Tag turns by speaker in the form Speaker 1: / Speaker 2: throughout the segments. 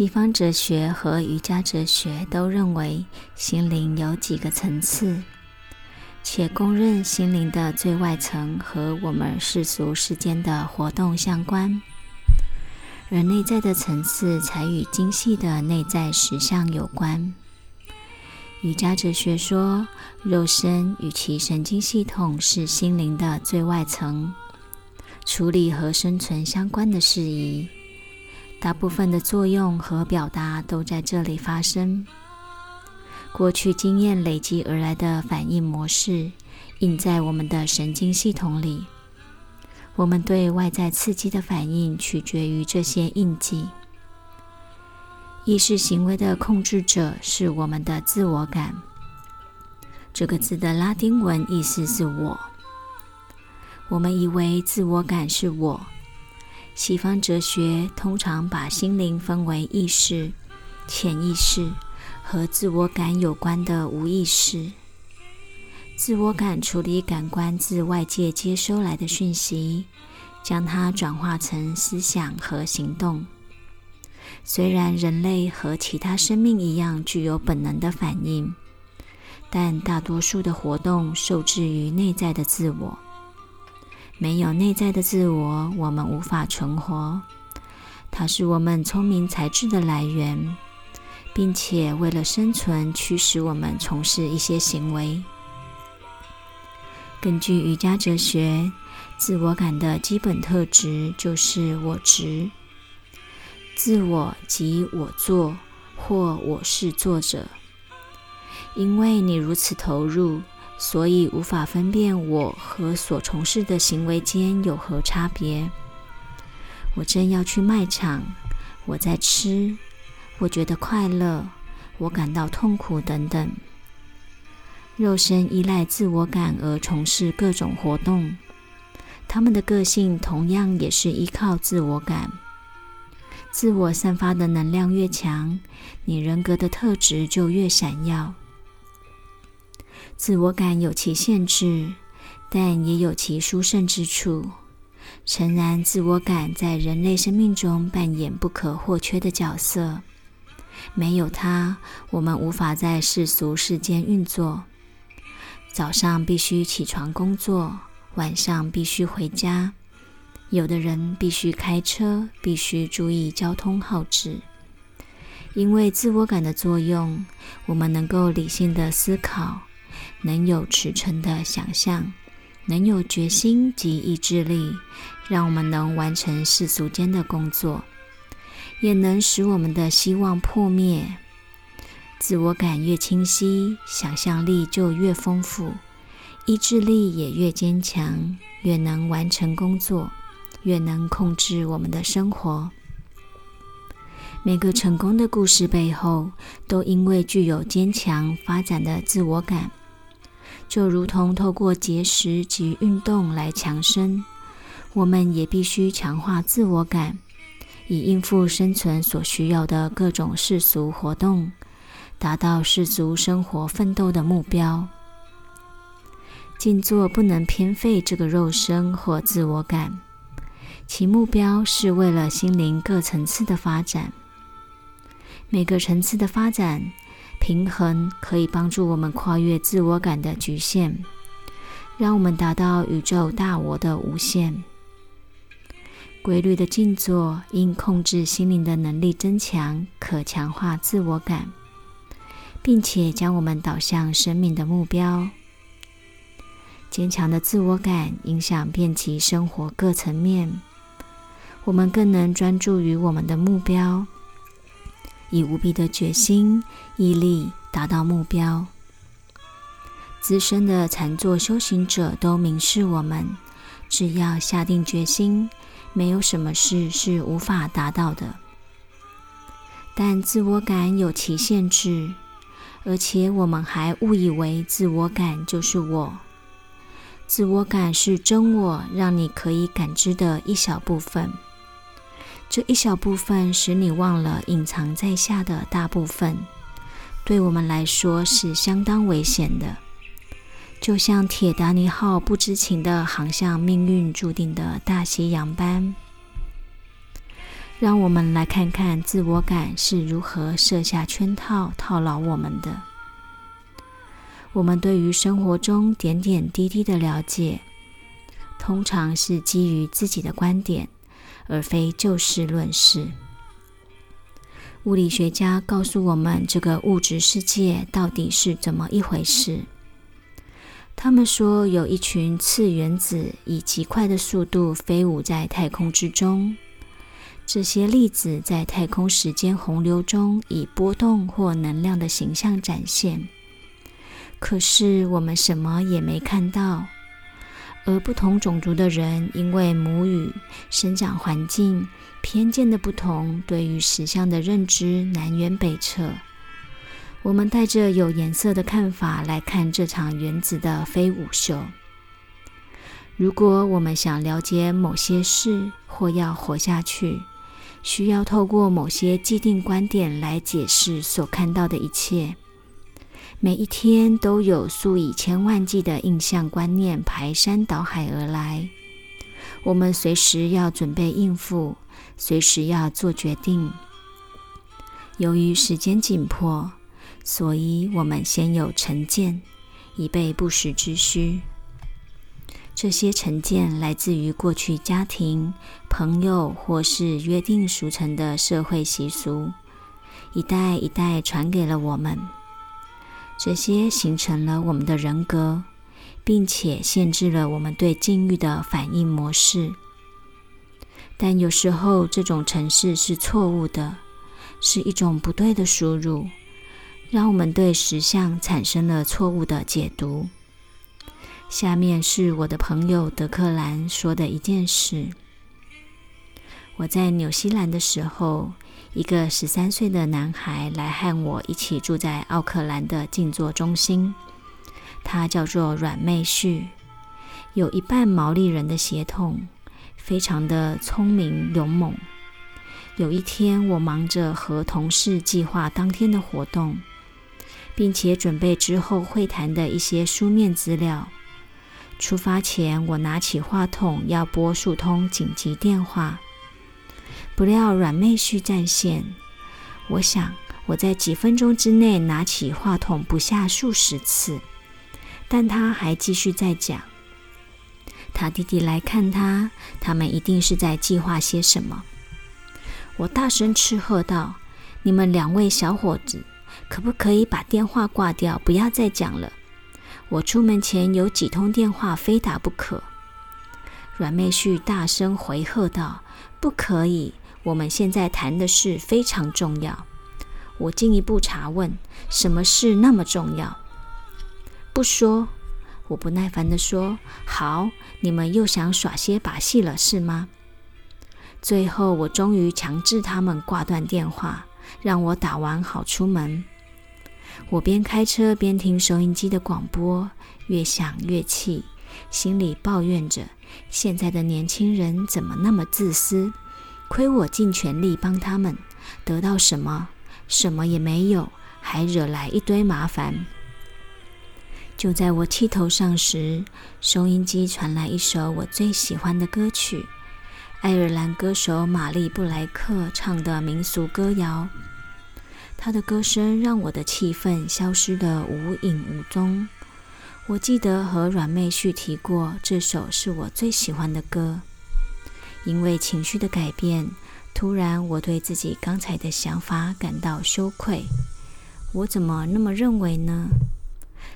Speaker 1: 西方哲学和瑜伽哲学都认为心灵有几个层次，且公认心灵的最外层和我们世俗世间的活动相关，而内在的层次才与精细的内在实相有关。瑜伽哲学说，肉身与其神经系统是心灵的最外层，处理和生存相关的事宜，大部分的作用和表达都在这里发生。过去经验累积而来的反应模式，印在我们的神经系统里。我们对外在刺激的反应取决于这些印记。意识行为的控制者是我们的自我感。这个字的拉丁文意思是我。我们以为自我感是我。西方哲学通常把心灵分为意识、潜意识和自我感有关的无意识。自我感处理感官自外界接收来的讯息，将它转化成思想和行动。虽然人类和其他生命一样具有本能的反应，但大多数的活动受制于内在的自我。没有内在的自我，我们无法存活。它是我们聪明才智的来源，并且为了生存驱使我们从事一些行为。根据瑜伽哲学，自我感的基本特质就是我执。自我即我做或我是作者。因为你如此投入，所以无法分辨我和所从事的行为间有何差别。我正要去卖场，我在吃，我觉得快乐，我感到痛苦等等。肉身依赖自我感而从事各种活动，他们的个性同样也是依靠自我感。自我散发的能量越强，你人格的特质就越闪耀。自我感有其限制，但也有其殊胜之处。诚然，自我感在人类生命中扮演不可或缺的角色。没有它，我们无法在世俗世间运作。早上必须起床工作，晚上必须回家。有的人必须开车，必须注意交通号志。因为自我感的作用，我们能够理性的思考，能有驰骋的想象，能有决心及意志力，让我们能完成世俗间的工作，也能使我们的希望破灭。自我感越清晰，想象力就越丰富，意志力也越坚强，越能完成工作。越能控制我们的生活。每个成功的故事背后，都因为具有坚强发展的自我感。就如同透过节食及运动来强身，我们也必须强化自我感，以应付生存所需要的各种世俗活动，达到世俗生活奋斗的目标。静坐不能偏废这个肉身或自我感。其目标是为了心灵各层次的发展。每个层次的发展平衡，可以帮助我们跨越自我感的局限，让我们达到宇宙大我的无限。规律的静坐，因控制心灵的能力增强，可强化自我感，并且将我们导向生命的目标。坚强的自我感影响遍及生活各层面。我们更能专注于我们的目标，以无比的决心、毅力达到目标。资深的禅坐修行者都明示我们：只要下定决心，没有什么事是无法达到的。但自我感有其限制，而且我们还误以为自我感就是我。自我感是真我，让你可以感知的一小部分。这一小部分使你忘了隐藏在下的大部分，对我们来说是相当危险的。就像铁达尼号不知情的航向命运注定的大西洋般，让我们来看看自我感是如何设下圈套套牢我们的。我们对于生活中点点滴滴的了解，通常是基于自己的观点，而非就事论事。物理学家告诉我们，这个物质世界到底是怎么一回事？他们说，有一群次原子以极快的速度飞舞在太空之中，这些粒子在太空时间洪流中以波动或能量的形象展现。可是我们什么也没看到。而不同种族的人，因为母语、生长环境、偏见的不同，对于实相的认知南辕北辙。我们带着有颜色的看法来看这场原子的飞舞秀。如果我们想了解某些事或要活下去，需要透过某些既定观点来解释所看到的一切。每一天都有数以千万计的印象观念排山倒海而来，我们随时要准备应付，随时要做决定。由于时间紧迫，所以我们先有成见，以备不时之需。这些成见来自于过去家庭、朋友或是约定俗成的社会习俗，一代一代传给了我们。这些形成了我们的人格，并且限制了我们对境遇的反应模式。但有时候，这种程式是错误的，是一种不对的输入，让我们对实相产生了错误的解读。下面是我的朋友德克兰说的一件事：我在纽西兰的时候。一个十三岁的男孩来和我一起住在奥克兰的静坐中心，他叫做阮妹婿，有一半毛利人的血统，非常的聪明勇猛。有一天，我忙着和同事计划当天的活动，并且准备之后会谈的一些书面资料。出发前，我拿起话筒要拨数通紧急电话。不料阮妹婿占线，我想我在几分钟之内拿起话筒不下数十次，但他还继续在讲。他弟弟来看他，他们一定是在计划些什么。我大声斥喝道：“你们两位小伙子，可不可以把电话挂掉，不要再讲了？我出门前有几通电话非打不可。”阮妹婿大声回喝道：“不可以！”我们现在谈的事非常重要。我进一步查问：什么事那么重要？不说。我不耐烦地说：“好，你们又想耍些把戏了，是吗？”最后，我终于强制他们挂断电话，让我打完好出门。我边开车边听收音机的广播，越想越气，心里抱怨着：现在的年轻人怎么那么自私？亏我尽全力帮他们，得到什么？什么也没有，还惹来一堆麻烦。就在我气头上时，收音机传来一首我最喜欢的歌曲——爱尔兰歌手玛丽布莱克唱的民俗歌谣。她的歌声让我的气愤消失得无影无踪。我记得和阮妹婿提过，这首是我最喜欢的歌。因为情绪的改变，突然我对自己刚才的想法感到羞愧。我怎么那么认为呢？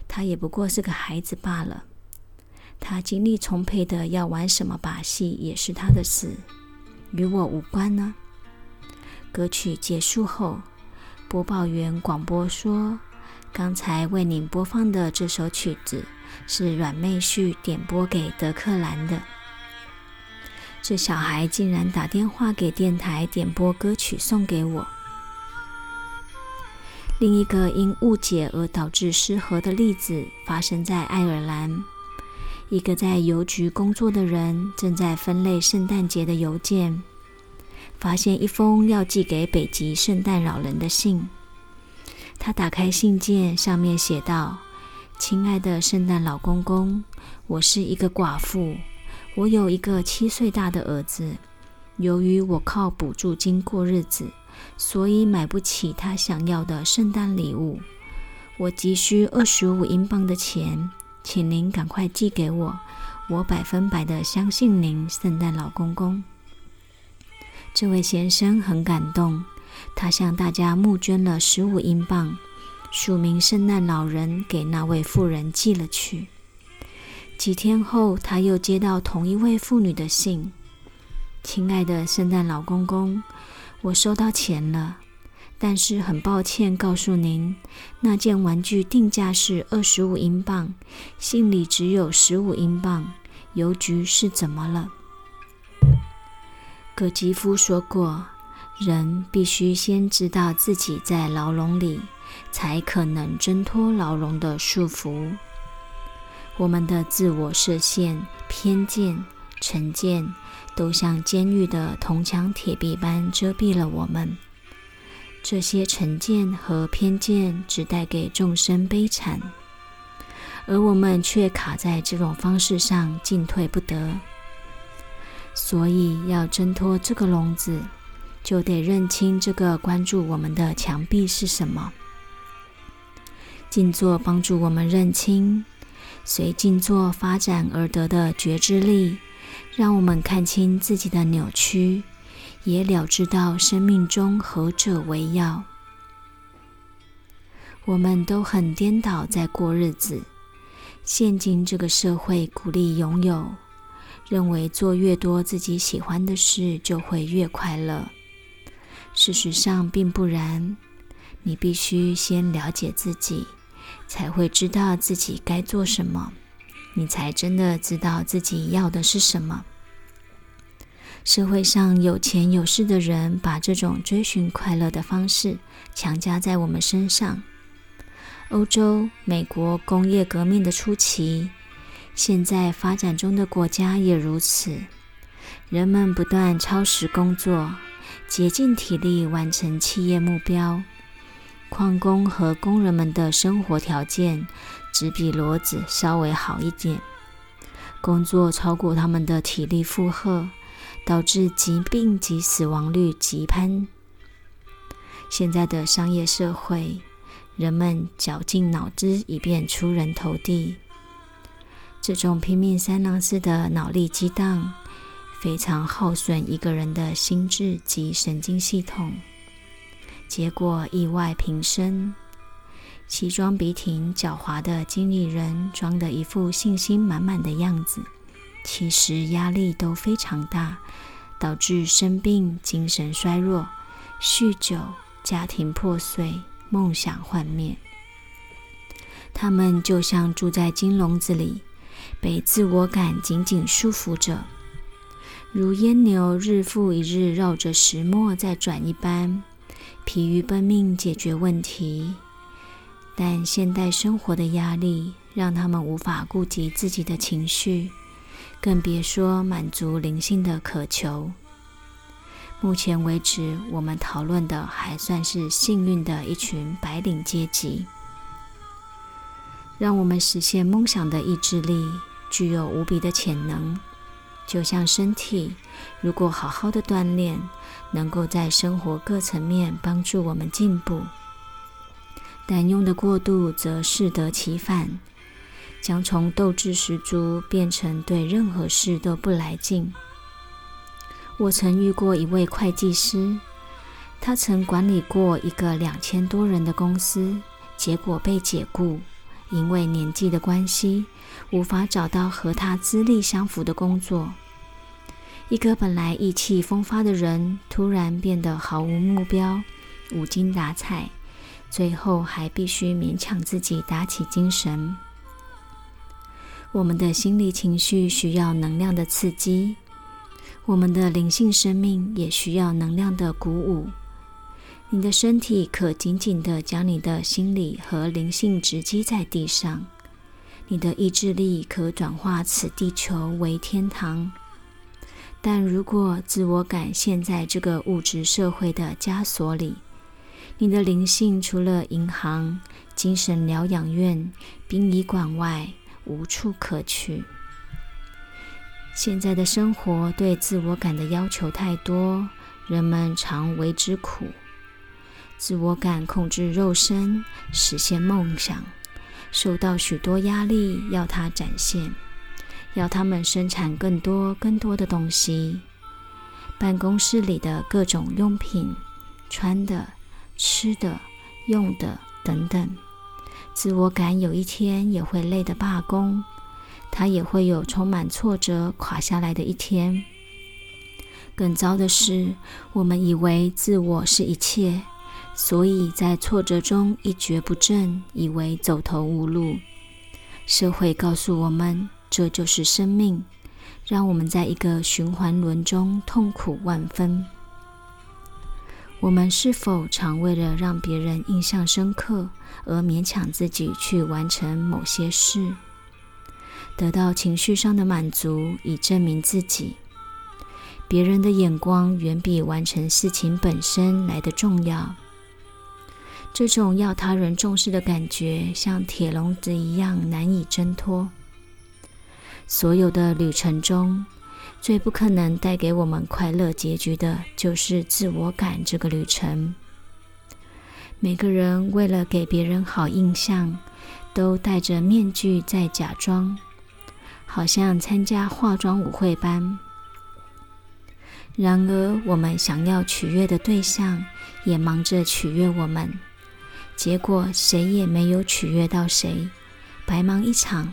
Speaker 1: 他也不过是个孩子罢了。他精力充沛的要玩什么把戏也是他的事，与我无关呢。歌曲结束后，播报员广播说：“刚才为您播放的这首曲子是阮妹婿点播给德克兰的。”这小孩竟然打电话给电台点播歌曲送给我。另一个因误解而导致失和的例子发生在爱尔兰。一个在邮局工作的人正在分类圣诞节的邮件，发现一封要寄给北极圣诞老人的信。他打开信件，上面写道：“亲爱的圣诞老公公，我是一个寡妇。”我有一个七岁大的儿子，由于我靠补助金过日子，所以买不起他想要的圣诞礼物。我急需二十五英镑的钱，请您赶快寄给我。我百分百的相信您，圣诞老公公。这位先生很感动，他向大家募捐了十五英镑，署名圣诞老人给那位妇人寄了去。几天后，他又接到同一位妇女的信：“亲爱的圣诞老公公，我收到钱了。”但是很抱歉告诉您，那件玩具定价是二十五英镑，信里只有十五英镑。邮局是怎么了？葛吉夫说过，人必须先知道自己在牢笼里，才可能挣脱牢笼的束缚。我们的自我设限、偏见、成见，都像监狱的铜墙铁壁般遮蔽了我们。这些成见和偏见只带给众生悲惨，而我们却卡在这种方式上进退不得。所以，要挣脱这个笼子，就得认清这个关注我们的墙壁是什么。静坐帮助我们认清，随静坐发展而得的觉知力，让我们看清自己的扭曲。也了知到生命中何者为要。我们都很颠倒在过日子，现今这个社会鼓励拥有，认为做越多自己喜欢的事就会越快乐。事实上并不然，你必须先了解自己，才会知道自己该做什么，你才真的知道自己要的是什么。社会上有钱有势的人把这种追寻快乐的方式强加在我们身上。欧洲、美国工业革命的初期，现在发展中的国家也如此。人们不断超时工作，竭尽体力完成企业目标。矿工和工人们的生活条件只比骡子稍微好一点，工作超过他们的体力负荷。导致疾病及死亡率急攀。现在的商业社会，人们绞尽脑汁以便出人头地。这种拼命三郎式的脑力激荡，非常耗损一个人的心智及神经系统，结果意外频生。西装笔挺、狡猾的经理人，装的一副信心满满的样子。其实压力都非常大，导致生病、精神衰弱、酗酒、家庭破碎、梦想幻灭。他们就像住在金笼子里，被自我感紧紧束缚着，如烟牛日复一日绕着石磨在转一般，疲于奔命解决问题。但现代生活的压力让他们无法顾及自己的情绪。更别说满足灵性的渴求。目前为止，我们讨论的还算是幸运的一群白领阶级。让我们实现梦想的意志力具有无比的潜能，就像身体，如果好好的锻炼，能够在生活各层面帮助我们进步。但用的过度，则适得其反。将从斗志十足变成对任何事都不来劲。我曾遇过一位会计师，他曾管理过一个两千多人的公司，结果被解雇，因为年纪的关系，无法找到和他资历相符的工作。一个本来意气风发的人，突然变得毫无目标，无精打采，最后还必须勉强自己打起精神。我们的心理情绪需要能量的刺激，我们的灵性生命也需要能量的鼓舞。你的身体可紧紧地将你的心理和灵性直击在地上，你的意志力可转化此地球为天堂。但如果自我感陷在这个物质社会的枷锁里，你的灵性除了银行、精神疗养院、殡仪馆外，无处可去。现在的生活对自我感的要求太多，人们常为之苦。自我感控制肉身，实现梦想，受到许多压力，要它展现，要他们生产更多更多的东西。办公室里的各种用品，穿的、吃的、用的等等，自我感有一天也会累得罢工。他也会有充满挫折、垮下来的一天。更糟的是，我们以为自我是一切，所以在挫折中一蹶不振，以为走投无路。社会告诉我们，这就是生命，让我们在一个循环轮中痛苦万分。我们是否常为了让别人印象深刻，而勉强自己去完成某些事？得到情绪上的满足，以证明自己。别人的眼光远比完成事情本身来的重要。这种要他人重视的感觉，像铁笼子一样难以挣脱。所有的旅程中，最不可能带给我们快乐结局的，就是自我感这个旅程。每个人为了给别人好印象，都戴着面具在假装。好像参加化妆舞会般。然而，我们想要取悦的对象也忙着取悦我们，结果谁也没有取悦到谁，白忙一场。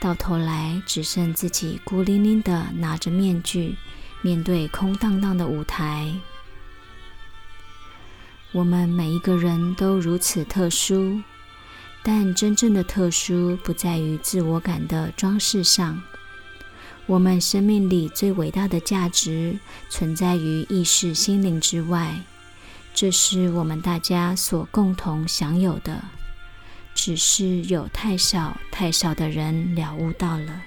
Speaker 1: 到头来，只剩自己孤零零的拿着面具，面对空荡荡的舞台。我们每一个人都如此特殊。但真正的特殊不在于自我感的装饰上，我们生命里最伟大的价值存在于意识心灵之外，这是我们大家所共同享有的，只是有太少太少的人了悟到了。